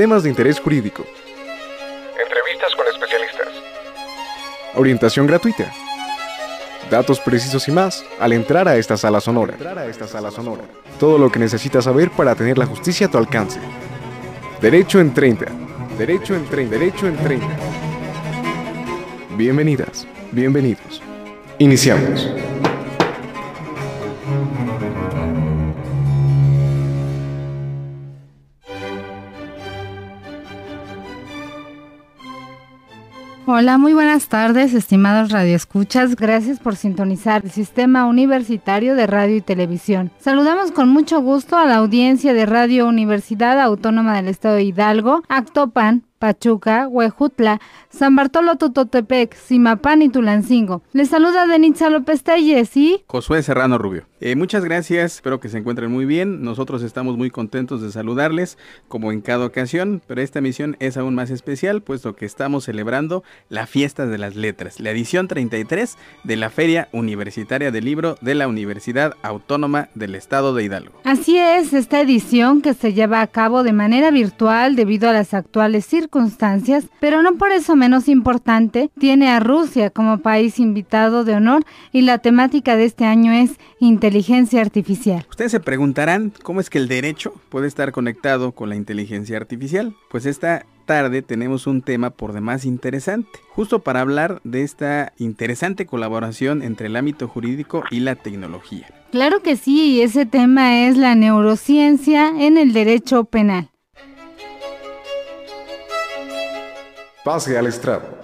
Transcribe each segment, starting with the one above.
temas de interés jurídico. Entrevistas con especialistas. Orientación gratuita. Datos precisos y más al entrar a esta sala sonora. Todo lo que necesitas saber para tener la justicia a tu alcance. Derecho en 30. Derecho en 30. Derecho en 30. Bienvenidas, bienvenidos. Iniciamos. Hola, muy buenas tardes, estimados radioescuchas. Gracias por sintonizar el Sistema Universitario de Radio y Televisión. Saludamos con mucho gusto a la audiencia de Radio Universidad Autónoma del Estado de Hidalgo, Actopan, Pachuca, Huejutla, San Bartolo Tototepec, Simapán y Tulancingo. Les saluda Denitza López Telles y Josué Serrano Rubio. Eh, muchas gracias, espero que se encuentren muy bien. Nosotros estamos muy contentos de saludarles, como en cada ocasión, pero esta misión es aún más especial, puesto que estamos celebrando la Fiesta de las Letras, la edición 33 de la Feria Universitaria del Libro de la Universidad Autónoma del Estado de Hidalgo. Así es, esta edición que se lleva a cabo de manera virtual debido a las actuales circunstancias, pero no por eso menos importante, tiene a Rusia como país invitado de honor y la temática de este año es inteligencia artificial. Ustedes se preguntarán cómo es que el derecho puede estar conectado con la inteligencia artificial. Pues esta tarde tenemos un tema por demás interesante, justo para hablar de esta interesante colaboración entre el ámbito jurídico y la tecnología. Claro que sí, y ese tema es la neurociencia en el derecho penal. Pase al estrado.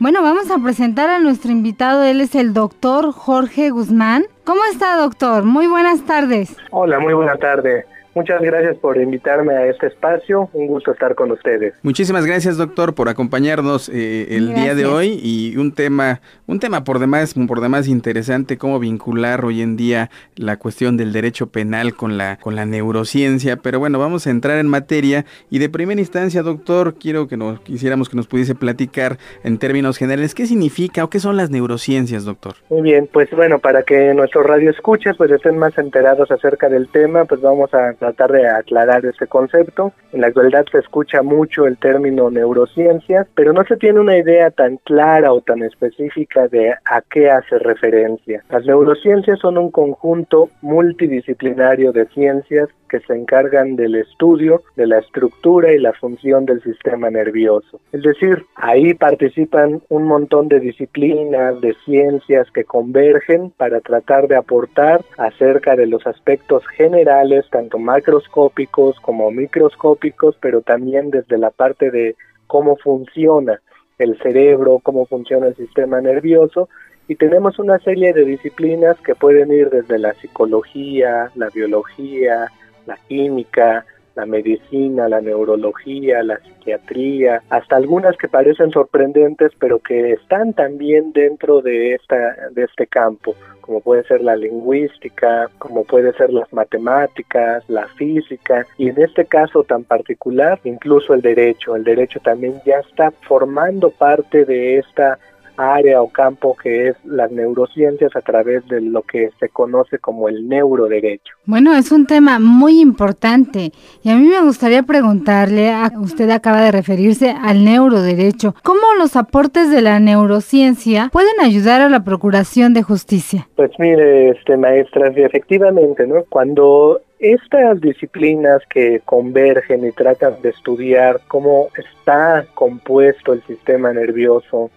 Bueno, vamos a presentar a nuestro invitado. Él es el doctor Jorge Guzmán. ¿Cómo está, doctor? Muy buenas tardes. Hola, muy buena tarde. Muchas gracias por invitarme a este espacio. Un gusto estar con ustedes. Muchísimas gracias, doctor, por acompañarnos eh, el día de hoy y un tema, un tema por demás, por demás interesante, cómo vincular hoy en día la cuestión del derecho penal con la, con la neurociencia. Pero bueno, vamos a entrar en materia y de primera instancia, doctor, quiero que nos quisiéramos que nos pudiese platicar en términos generales qué significa o qué son las neurociencias, doctor. Muy bien, pues bueno, para que nuestro radio escuche, pues estén más enterados acerca del tema, pues vamos a tratar de aclarar este concepto. En la actualidad se escucha mucho el término neurociencias, pero no se tiene una idea tan clara o tan específica de a qué hace referencia. Las neurociencias son un conjunto multidisciplinario de ciencias que se encargan del estudio de la estructura y la función del sistema nervioso. Es decir, ahí participan un montón de disciplinas, de ciencias que convergen para tratar de aportar acerca de los aspectos generales, tanto macroscópicos como microscópicos, pero también desde la parte de cómo funciona el cerebro, cómo funciona el sistema nervioso. Y tenemos una serie de disciplinas que pueden ir desde la psicología, la biología, la química, la medicina, la neurología, la psiquiatría, hasta algunas que parecen sorprendentes, pero que están también dentro de esta de este campo, como puede ser la lingüística, como puede ser las matemáticas, la física y en este caso tan particular, incluso el derecho. El derecho también ya está formando parte de esta área o campo que es las neurociencias a través de lo que se conoce como el neuroderecho. Bueno, es un tema muy importante y a mí me gustaría preguntarle, a, usted acaba de referirse al neuroderecho, ¿cómo los aportes de la neurociencia pueden ayudar a la procuración de justicia? Pues mire, este maestra, efectivamente, ¿no? Cuando estas disciplinas que convergen y tratan de estudiar cómo está compuesto el sistema nervioso,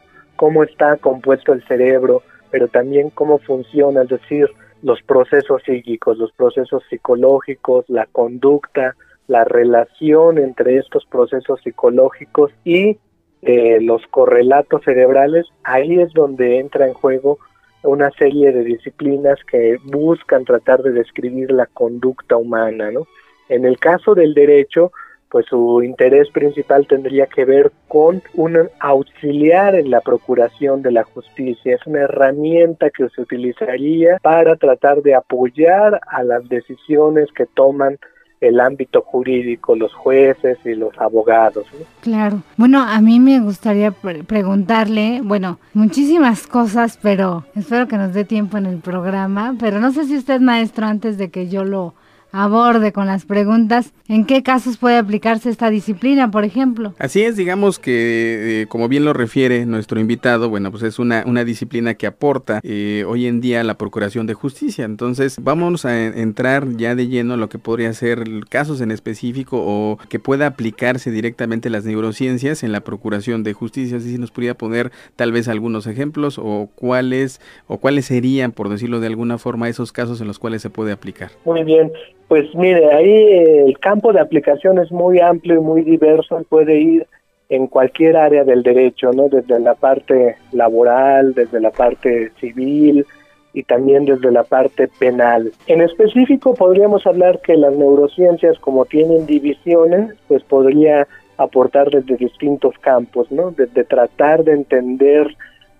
cómo está compuesto el cerebro, pero también cómo funciona, es decir, los procesos psíquicos, los procesos psicológicos, la conducta, la relación entre estos procesos psicológicos y eh, los correlatos cerebrales, ahí es donde entra en juego una serie de disciplinas que buscan tratar de describir la conducta humana, ¿no? En el caso del derecho, pues su interés principal tendría que ver con un auxiliar en la procuración de la justicia. Es una herramienta que se utilizaría para tratar de apoyar a las decisiones que toman el ámbito jurídico, los jueces y los abogados. Claro. Bueno, a mí me gustaría preguntarle, bueno, muchísimas cosas, pero espero que nos dé tiempo en el programa, pero no sé si usted, maestro, antes de que yo lo aborde con las preguntas en qué casos puede aplicarse esta disciplina, por ejemplo. Así es, digamos que eh, como bien lo refiere nuestro invitado, bueno, pues es una, una disciplina que aporta eh, hoy en día la Procuración de Justicia. Entonces vamos a entrar ya de lleno a lo que podría ser casos en específico o que pueda aplicarse directamente las neurociencias en la Procuración de Justicia. Así si nos podría poner tal vez algunos ejemplos o cuáles o cuáles serían, por decirlo de alguna forma, esos casos en los cuales se puede aplicar. Muy bien. Pues mire, ahí el campo de aplicación es muy amplio y muy diverso, puede ir en cualquier área del derecho, ¿no? Desde la parte laboral, desde la parte civil y también desde la parte penal. En específico podríamos hablar que las neurociencias como tienen divisiones, pues podría aportar desde distintos campos, ¿no? Desde tratar de entender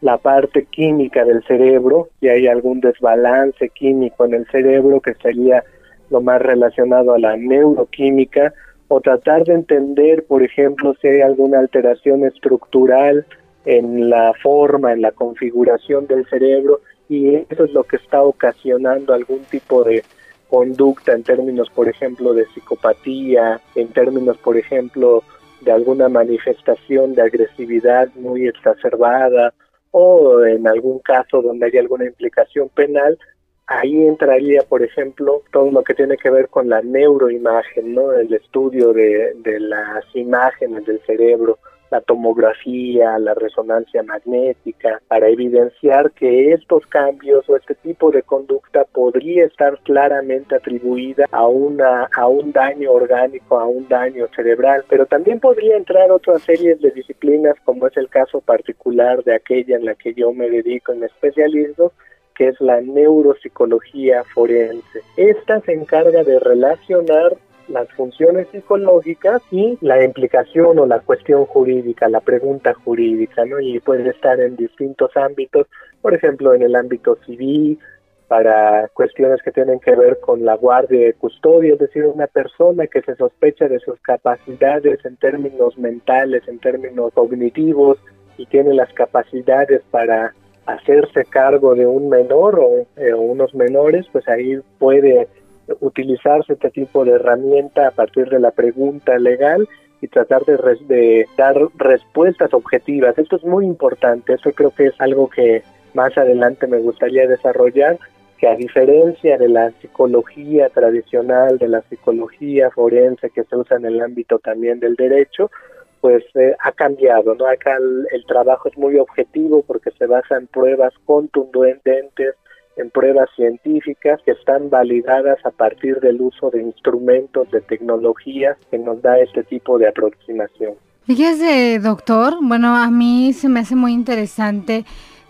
la parte química del cerebro, si hay algún desbalance químico en el cerebro que sería lo más relacionado a la neuroquímica, o tratar de entender, por ejemplo, si hay alguna alteración estructural en la forma, en la configuración del cerebro, y eso es lo que está ocasionando algún tipo de conducta en términos, por ejemplo, de psicopatía, en términos, por ejemplo, de alguna manifestación de agresividad muy exacerbada o en algún caso donde hay alguna implicación penal, Ahí entraría, por ejemplo, todo lo que tiene que ver con la neuroimagen, ¿no? El estudio de, de las imágenes del cerebro, la tomografía, la resonancia magnética, para evidenciar que estos cambios o este tipo de conducta podría estar claramente atribuida a, una, a un daño orgánico, a un daño cerebral, pero también podría entrar otras series de disciplinas, como es el caso particular de aquella en la que yo me dedico en especialismo, que es la neuropsicología forense. Esta se encarga de relacionar las funciones psicológicas y la implicación o la cuestión jurídica, la pregunta jurídica, ¿no? Y puede estar en distintos ámbitos, por ejemplo, en el ámbito civil, para cuestiones que tienen que ver con la guardia de custodia, es decir, una persona que se sospecha de sus capacidades en términos mentales, en términos cognitivos, y tiene las capacidades para hacerse cargo de un menor eh, o, unos menores, pues ahí puede utilizarse este tipo de herramienta a partir de la pregunta legal y tratar de, de, dar respuestas objetivas. Esto es muy importante, eso creo que es algo que más adelante me gustaría desarrollar, que a diferencia de la psicología tradicional, de la psicología forense que se usa en el ámbito también del derecho, pues eh, ha cambiado, ¿no? Acá el, trabajo es muy objetivo porque se basa en pruebas contundentes, en pruebas científicas que están validadas a partir del uso de instrumentos, de tecnologías que nos da este tipo de aproximación. Fíjese, doctor, bueno, a mí se me hace muy interesante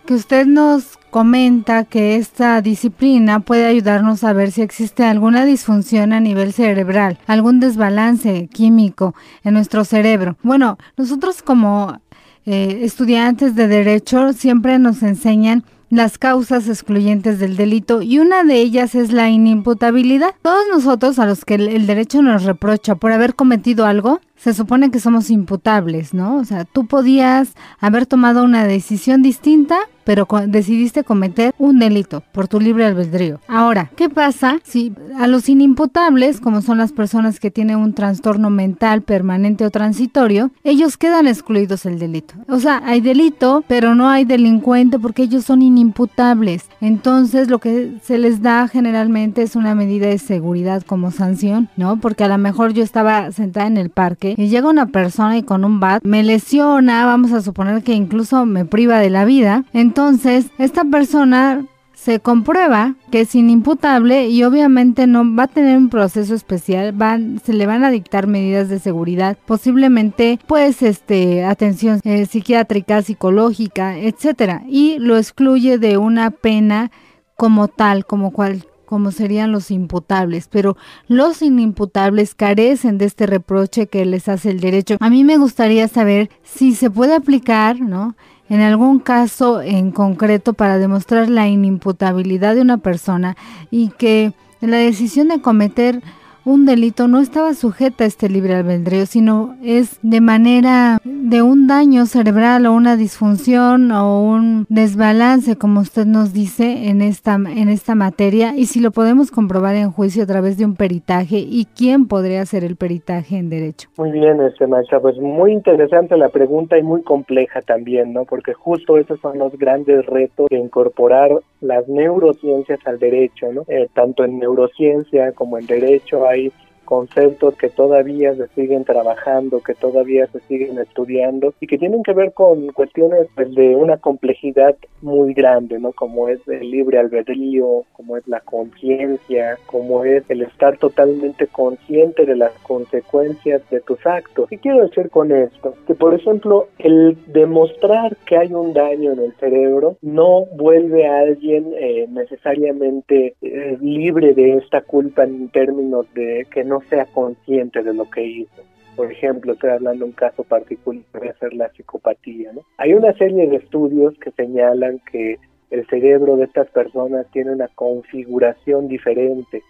que usted nos comenta que esta disciplina puede ayudarnos a ver si existe alguna disfunción a nivel cerebral, algún desbalance químico en nuestro cerebro. Bueno, nosotros como eh, estudiantes de derecho siempre nos enseñan las causas excluyentes del delito y una de ellas es la inimputabilidad. Todos nosotros a los que el derecho nos reprocha por haber cometido algo, se supone que somos imputables, ¿no? O sea, tú podías haber tomado una decisión distinta, pero decidiste cometer un delito por tu libre albedrío. Ahora, ¿qué pasa si a los inimputables, como son las personas que tienen un trastorno mental permanente o transitorio, ellos quedan excluidos del delito? O sea, hay delito, pero no hay delincuente porque ellos son inimputables. Entonces, lo que se les da generalmente es una medida de seguridad como sanción, ¿no? Porque a lo mejor yo estaba sentada en el parque y llega una persona y con un bat me lesiona, vamos a suponer que incluso me priva de la vida, entonces esta persona se comprueba que es inimputable y obviamente no va a tener un proceso especial, se le van a dictar medidas de seguridad, posiblemente pues este atención eh, psiquiátrica, psicológica, etcétera, y lo excluye de una pena como tal, como cual como serían los imputables, pero los inimputables carecen de este reproche que les hace el derecho. A mí me gustaría saber si se puede aplicar, ¿no? En algún caso en concreto para demostrar la inimputabilidad de una persona y que la decisión de cometer un delito no estaba sujeta a este libre albedrío, sino es de manera de un daño cerebral o una disfunción o un desbalance, como usted nos dice en esta en esta materia y si lo podemos comprobar en juicio a través de un peritaje y quién podría hacer el peritaje en derecho. Muy bien, este maestra, pues muy interesante la pregunta y muy compleja también, ¿no? Porque justo esos son los grandes retos de incorporar las neurociencias al derecho, ¿no? Eh, tanto en neurociencia como en derecho hay país conceptos que todavía se siguen trabajando, que todavía se siguen estudiando y que tienen que ver con cuestiones pues, de una complejidad muy grande, ¿no? Como es el libre albedrío, como es la conciencia, como es el estar totalmente consciente de las consecuencias de tus actos. ¿Qué quiero decir con esto? Que por ejemplo, el demostrar que hay un daño en el cerebro no vuelve a alguien eh, necesariamente eh, libre de esta culpa en términos de que no no sea consciente de lo que hizo. Por ejemplo, estoy hablando de un caso particular de ser la psicopatía. ¿no? Hay una serie de estudios que señalan que el cerebro de estas personas tiene una configuración diferente,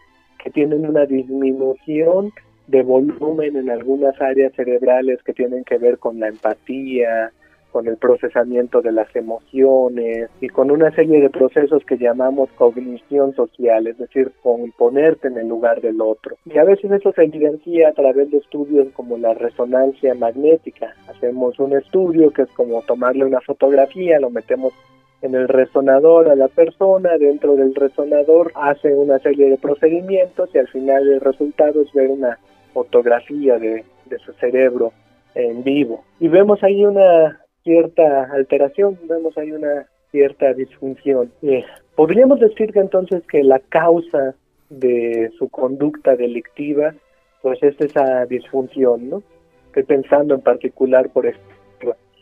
que tienen una disminución de volumen en algunas áreas cerebrales que tienen que ver con la empatía, con el procesamiento de las emociones y con una serie de procesos que llamamos cognición social, es decir, con ponerte en el lugar del otro. Y a veces eso se evidencia a través de estudios como la resonancia magnética. Hacemos un estudio que es como tomarle una fotografía, lo metemos en el resonador a la persona, dentro del resonador hace una serie de procedimientos y al final el resultado es ver una fotografía de, de su cerebro en vivo. Y vemos ahí una cierta alteración, vemos ahí una cierta disfunción. Eh, podríamos decir que entonces que la causa de su conducta delictiva pues es esa disfunción, ¿no? Estoy pensando en particular por ejemplo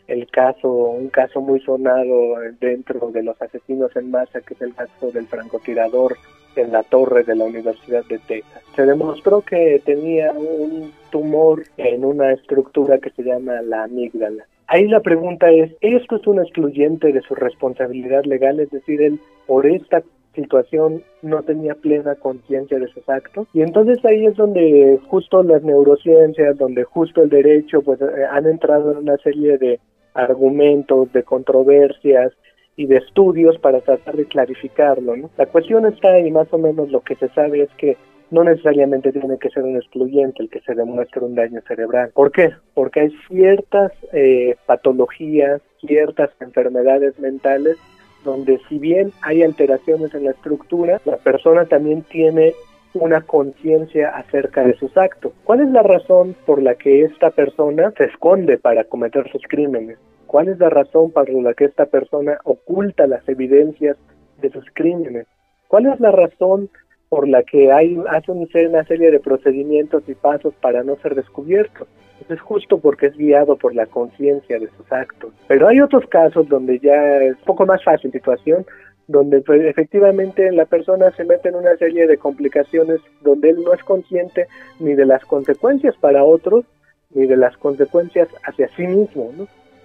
el caso, un caso muy sonado dentro de los asesinos en masa, que es el caso del francotirador en la torre de la Universidad de Texas. Se demostró que tenía un tumor en una estructura que se llama la amígdala. Ahí la pregunta es, ¿esto es un excluyente de su responsabilidad legal? Es decir, él por esta situación no tenía plena conciencia de sus actos. Y entonces ahí es donde justo las neurociencias, donde justo el derecho, pues eh, han entrado en una serie de argumentos, de controversias y de estudios para tratar de clarificarlo. ¿no? La cuestión está y más o menos lo que se sabe es que no necesariamente tiene que ser un excluyente el que se demuestre un daño cerebral. ¿Por qué? Porque hay ciertas eh, patologías, ciertas enfermedades mentales donde si bien hay alteraciones en la estructura, la persona también tiene una conciencia acerca de sus actos. ¿Cuál es la razón por la que esta persona se esconde para cometer sus crímenes? ¿Cuál es la razón por la que esta persona oculta las evidencias de sus crímenes? ¿Cuál es la razón por la que hay, hace una serie de procedimientos y pasos para no ser descubierto. Es justo porque es guiado por la conciencia de sus actos. Pero hay otros casos donde ya es un poco más fácil situación, donde pues, efectivamente la persona se mete en una serie de complicaciones donde él no es consciente ni de las consecuencias para otros, ni de las consecuencias hacia sí mismo.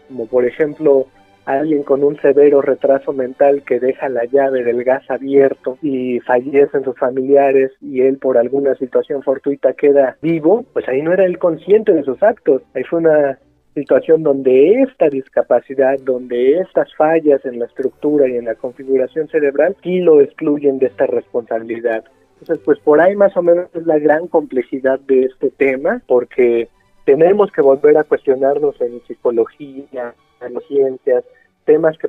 Como por ejemplo alguien con un severo retraso mental que deja la llave del gas abierto y fallecen sus familiares y él por alguna situación fortuita queda vivo, pues ahí no era él consciente de sus actos, ahí fue una situación donde esta discapacidad, donde estas fallas en la estructura y en la configuración cerebral sí lo excluyen de esta responsabilidad. Entonces, pues por ahí más o menos es la gran complejidad de este tema, porque tenemos que volver a cuestionarnos en psicología, ciencias, temas que,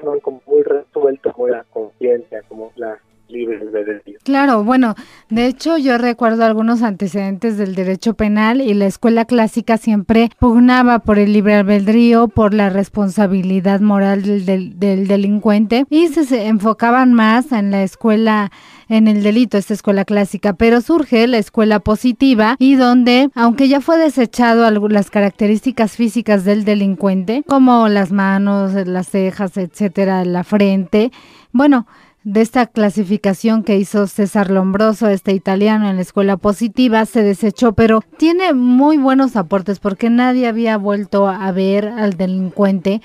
son como muy resueltos como la conciencia, como la libre albedrío. Claro, bueno, de hecho yo recuerdo algunos antecedentes del derecho penal y la escuela clásica siempre pugnaba por el libre albedrío, por la responsabilidad moral del, del delincuente y se enfocaban más en la escuela en el delito, esta escuela clásica, pero surge la escuela positiva y donde, aunque ya fue desechado algunas características físicas del delincuente, como las manos, las cejas, etcétera, la frente, bueno, de esta clasificación que hizo César Lombroso, este italiano en la escuela positiva, se desechó, pero tiene muy buenos aportes porque nadie había vuelto a ver al delincuente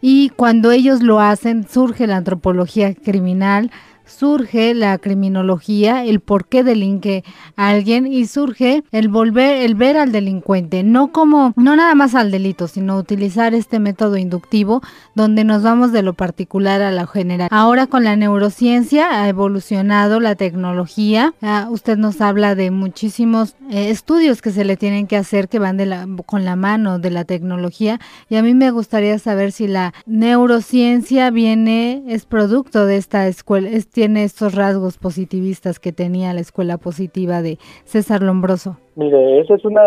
y cuando ellos lo hacen surge la antropología criminal, surge la criminología, el por qué delinque alguien y surge el volver, el ver al delincuente, no como, no nada más al delito, sino utilizar este método inductivo donde nos vamos de lo particular a lo general. Ahora con la neurociencia ha evolucionado la tecnología, ah, usted nos habla de muchísimos eh, estudios que se le tienen que hacer que van de la, con la mano de la tecnología y a mí me gustaría saber si la neurociencia viene, es producto de esta escuela, es, tiene estos rasgos positivistas que tenía la escuela positiva de César Lombroso. Mire, eso es una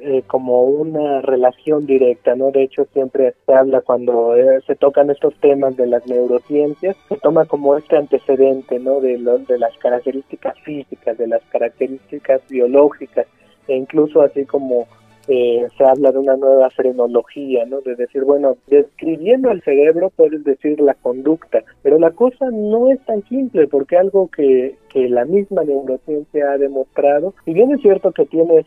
eh, como una relación directa, ¿no? De hecho, siempre se habla cuando eh, se tocan estos temas de las neurociencias, se toma como este antecedente, ¿no? De, de las características físicas, de las características biológicas, e incluso así como eh, se habla de una nueva frenología, ¿no? De decir, bueno, describiendo el cerebro puedes decir la conducta, pero la cosa no es tan simple porque algo que, que la misma neurociencia ha demostrado, y bien es cierto que tiene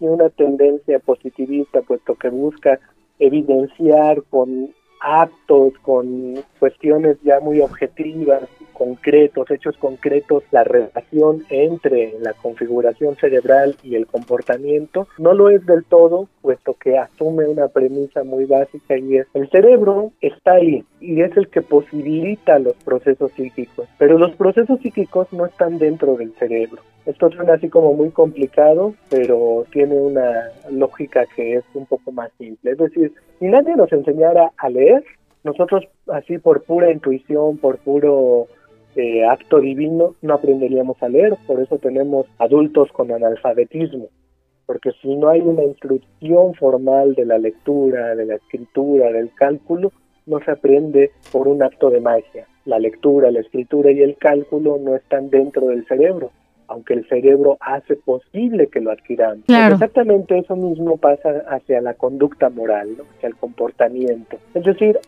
una tendencia positivista, puesto que busca evidenciar con actos, con cuestiones ya muy objetivas, concretos, hechos concretos, la relación entre la configuración cerebral y el comportamiento, no lo es del todo, puesto que asume una premisa muy básica y es el cerebro está ahí y es el que posibilita los procesos psíquicos, pero los procesos psíquicos no están dentro del cerebro. Esto suena así como muy complicado, pero tiene una lógica que es un poco más simple. Es decir, si nadie nos enseñara a leer, nosotros así por pura intuición, por puro eh, acto divino, no aprenderíamos a leer. Por eso tenemos adultos con analfabetismo. Porque si no hay una instrucción formal de la lectura, de la escritura, del cálculo, no se aprende por un acto de magia. La lectura, la escritura y el cálculo no están dentro del cerebro, aunque el cerebro hace posible que lo adquiramos. Exactamente eso mismo pasa hacia la conducta moral, hacia el comportamiento. Es decir,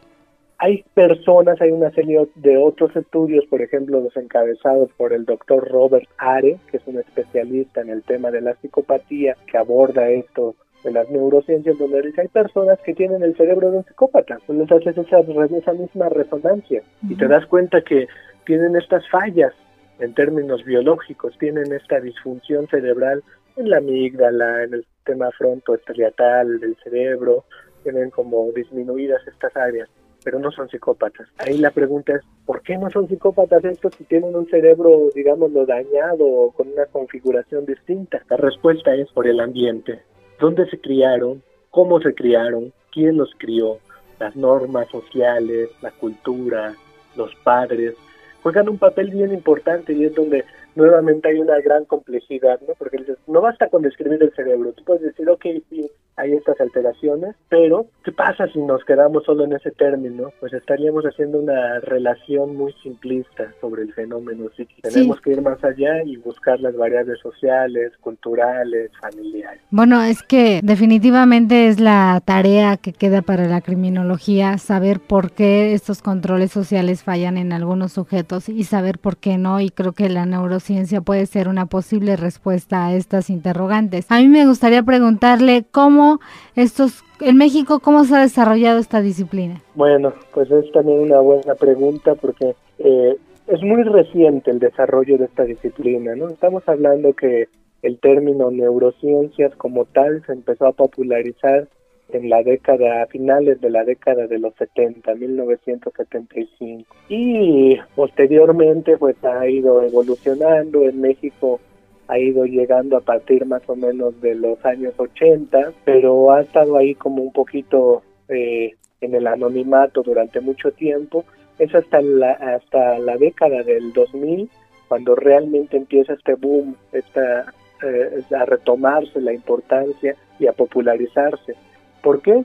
hay personas, hay una serie de otros estudios, por ejemplo, los encabezados por el doctor Robert Are, que es un especialista en el tema de la psicopatía, que aborda esto de las neurociencias, donde dice, hay personas que tienen el cerebro de un psicópata, pues les haces esa, esa misma resonancia. Y te das cuenta que tienen estas fallas en términos biológicos, tienen esta disfunción cerebral en la amígdala, en el sistema frontoestriatal del cerebro, tienen como disminuidas estas áreas, pero no son psicópatas. Ahí la pregunta es, ¿por qué no son psicópatas estos si tienen un cerebro, digámoslo, dañado o con una configuración distinta? La respuesta es por el ambiente. ¿Dónde se criaron? ¿Cómo se criaron? ¿Quién los crió? Las normas sociales, la cultura, los padres, juegan un papel bien importante y es donde nuevamente hay una gran complejidad, ¿no? Porque no basta con describir el cerebro, tú puedes decir, ok, sí, hay estas alteraciones, pero ¿qué pasa si nos quedamos solo en ese término? Pues estaríamos haciendo una relación muy simplista sobre el fenómeno psíquico. Tenemos que ir más allá y buscar las variables sociales, culturales, familiares. Bueno, es que definitivamente es la tarea que queda para la criminología, saber por qué estos controles sociales fallan en algunos sujetos y saber por qué no, y creo que la neurociencia puede ser una posible respuesta a estas interrogantes. A mí me gustaría preguntarle cómo estos, en México, cómo se ha desarrollado esta disciplina? Bueno, pues es también una buena pregunta porque eh, es muy reciente el desarrollo de esta disciplina, ¿no? Estamos hablando que el término neurociencias como tal se empezó a popularizar en la década, a finales de la década de los 70, 1975. Y posteriormente pues ha ido evolucionando en México ha ido llegando a partir más o menos de los años 80, pero ha estado ahí como un poquito eh, en el anonimato durante mucho tiempo. Es hasta la, hasta la década del 2000 cuando realmente empieza este boom, esta, eh, a retomarse la importancia y a popularizarse. ¿Por qué?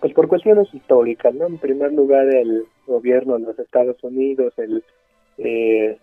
Pues por cuestiones históricas, ¿no? En primer lugar, el gobierno de los Estados Unidos, el eh,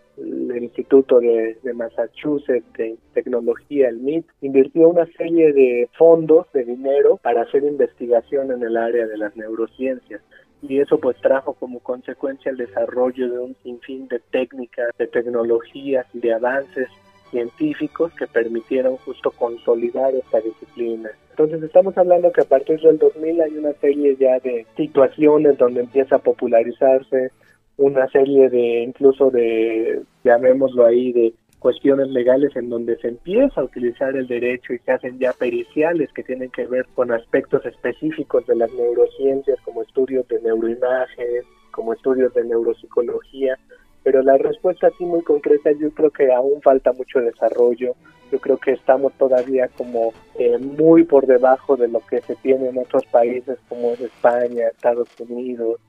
Instituto de, Massachusetts de Tecnología, el MIT, invirtió una serie de fondos de dinero para hacer investigación en el área de las neurociencias y eso pues trajo como consecuencia el desarrollo de un sinfín de técnicas, de tecnologías y de avances científicos que permitieron justo consolidar esta disciplina. Entonces estamos hablando que a partir del 2000 hay una serie ya de situaciones donde empieza a popularizarse una serie de, incluso de, llamémoslo ahí, de cuestiones legales en donde se empieza a utilizar el derecho y se hacen ya periciales que tienen que ver con aspectos específicos de las neurociencias como estudios de neuroimagen, como estudios de neuropsicología, pero la respuesta así muy concreta yo creo que aún falta mucho desarrollo, yo creo que estamos todavía como eh, muy por debajo de lo que se tiene en otros países como España, Estados Unidos,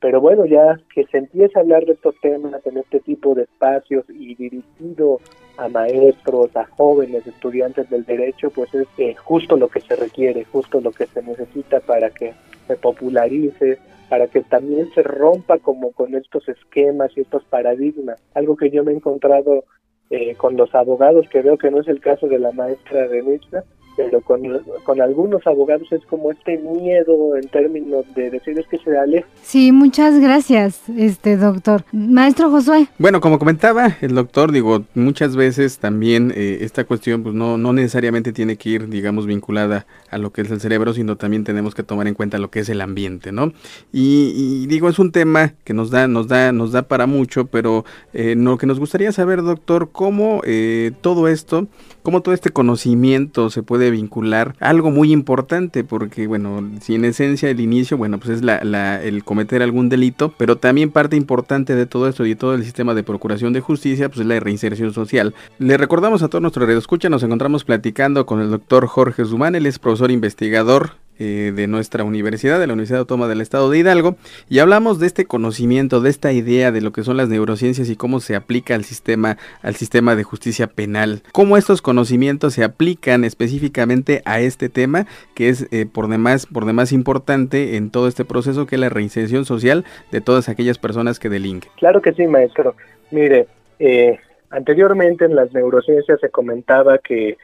pero bueno, ya que se empieza a hablar de estos temas en este tipo de espacios y dirigido a maestros, a jóvenes estudiantes del derecho, pues es eh, justo lo que se requiere, justo lo que se necesita para que se popularice, para que también se rompa como con estos esquemas y estos paradigmas. Algo que yo me he encontrado eh, con los abogados, que veo que no es el caso de la maestra de Denitza, pero con, con algunos abogados es como este miedo en términos de decirles que se aleje. Sí, muchas gracias, este doctor. Maestro Josué. Bueno, como comentaba el doctor, digo, muchas veces también eh, esta cuestión pues no, no necesariamente tiene que ir, digamos, vinculada a lo que es el cerebro, sino también tenemos que tomar en cuenta lo que es el ambiente, ¿no? Y, digo, es un tema que nos da, nos da, nos da para mucho, pero eh, lo que nos gustaría saber, doctor, cómo eh, todo esto, cómo todo este conocimiento se puede vincular algo muy importante, porque bueno, si en esencia el inicio, bueno, pues es la, el cometer algún delito, pero también parte importante de todo esto y todo el sistema de procuración de justicia, pues es la reinserción social. Le recordamos a todos nuestros escucha, nos encontramos platicando con el doctor Jorge Zumán, él es profesor investigador eh, de nuestra universidad, de la Universidad Autónoma del Estado de Hidalgo, y hablamos de este conocimiento, de esta idea de lo que son las neurociencias y cómo se aplica al sistema, al sistema de justicia penal, cómo estos conocimientos se aplican específicamente a este tema, que es eh, por demás, por demás importante en todo este proceso, que es la reinserción social de todas aquellas personas que delinquen. Claro que sí, maestro. Mire, eh, anteriormente en las neurociencias se comentaba que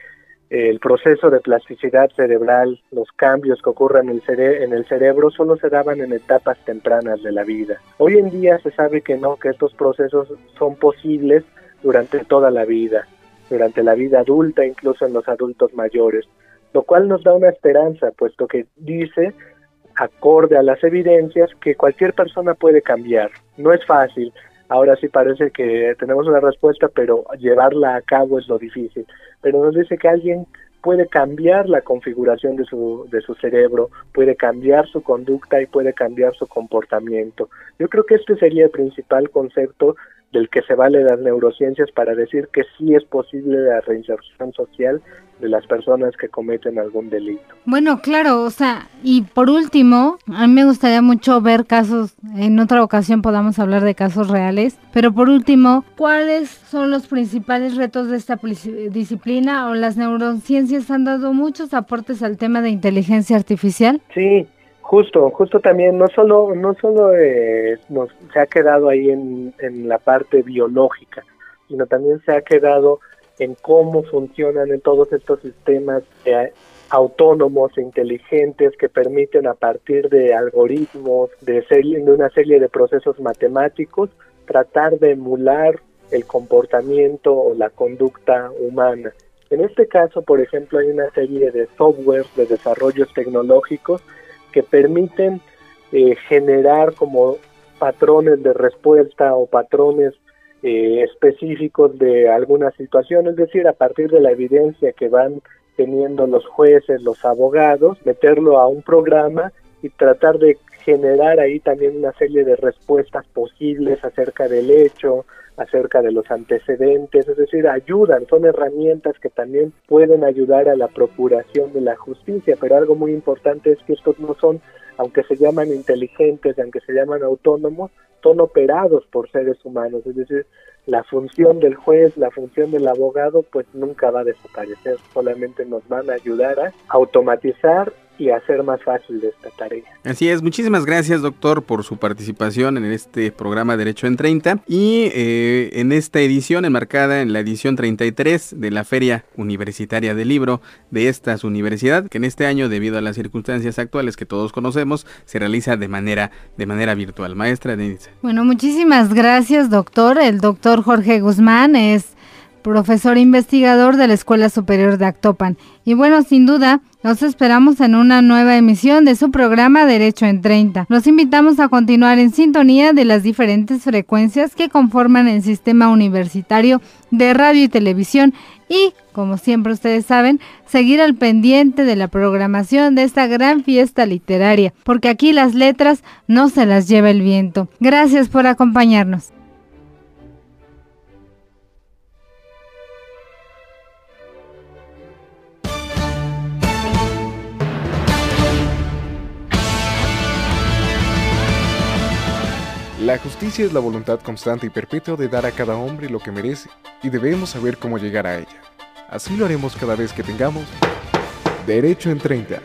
el proceso de plasticidad cerebral, los cambios que ocurren en el, en el cerebro solo se daban en etapas tempranas de la vida. Hoy en día se sabe que no, que estos procesos son posibles durante toda la vida, durante la vida adulta, incluso en los adultos mayores, lo cual nos da una esperanza, puesto que dice, acorde a las evidencias, que cualquier persona puede cambiar. No es fácil, ahora sí parece que tenemos una respuesta, pero llevarla a cabo es lo difícil. Pero nos dice que alguien puede cambiar la configuración de su, de su cerebro, puede cambiar su conducta y puede cambiar su comportamiento. Yo creo que este sería el principal concepto del que se vale las neurociencias para decir que sí es posible la reinserción social de las personas que cometen algún delito. Bueno, claro, o sea, y por último, a mí me gustaría mucho ver casos, en otra ocasión podamos hablar de casos reales, pero por último, ¿cuáles son los principales retos de esta disciplina o las neurociencias han dado muchos aportes al tema de inteligencia artificial? Sí, Justo, justo también, no solo, no solo eh, nos, se ha quedado ahí en, en la parte biológica, sino también se ha quedado en cómo funcionan en todos estos sistemas autónomos e inteligentes que permiten a partir de algoritmos, de, de una serie de procesos matemáticos, tratar de emular el comportamiento o la conducta humana. En este caso, por ejemplo, hay una serie de software de desarrollos tecnológicos que permiten eh, generar como patrones de respuesta o patrones eh, específicos de alguna situación, es decir, a partir de la evidencia que van teniendo los jueces, los abogados, meterlo a un programa y tratar de generar ahí también una serie de respuestas posibles acerca del hecho, acerca de los antecedentes, es decir, ayudan, son herramientas que también pueden ayudar a la procuración de la justicia, pero algo muy importante es que estos no son, aunque se llaman inteligentes, aunque se llaman autónomos, son operados por seres humanos, es decir, la función del juez, la función del abogado, pues nunca va a desaparecer, solamente nos van a ayudar a automatizar y hacer más fácil esta tarea. Así es, muchísimas gracias doctor por su participación en este programa Derecho en 30 y eh, en esta edición enmarcada en la edición 33 de la Feria Universitaria del Libro de estas universidad que en este año debido a las circunstancias actuales que todos conocemos se realiza de manera de manera virtual. Maestra Denise. Bueno, muchísimas gracias doctor. El doctor Jorge Guzmán es profesor investigador de la Escuela Superior de Actopan. Y bueno, sin duda, los esperamos en una nueva emisión de su programa Derecho en 30. Los invitamos a continuar en sintonía de las diferentes frecuencias que conforman el sistema universitario de radio y televisión y, como siempre ustedes saben, seguir al pendiente de la programación de esta gran fiesta literaria, porque aquí las letras no se las lleva el viento. Gracias por acompañarnos. La justicia es la voluntad constante y perpetua de dar a cada hombre lo que merece y debemos saber cómo llegar a ella. Así lo haremos cada vez que tengamos Derecho en 30.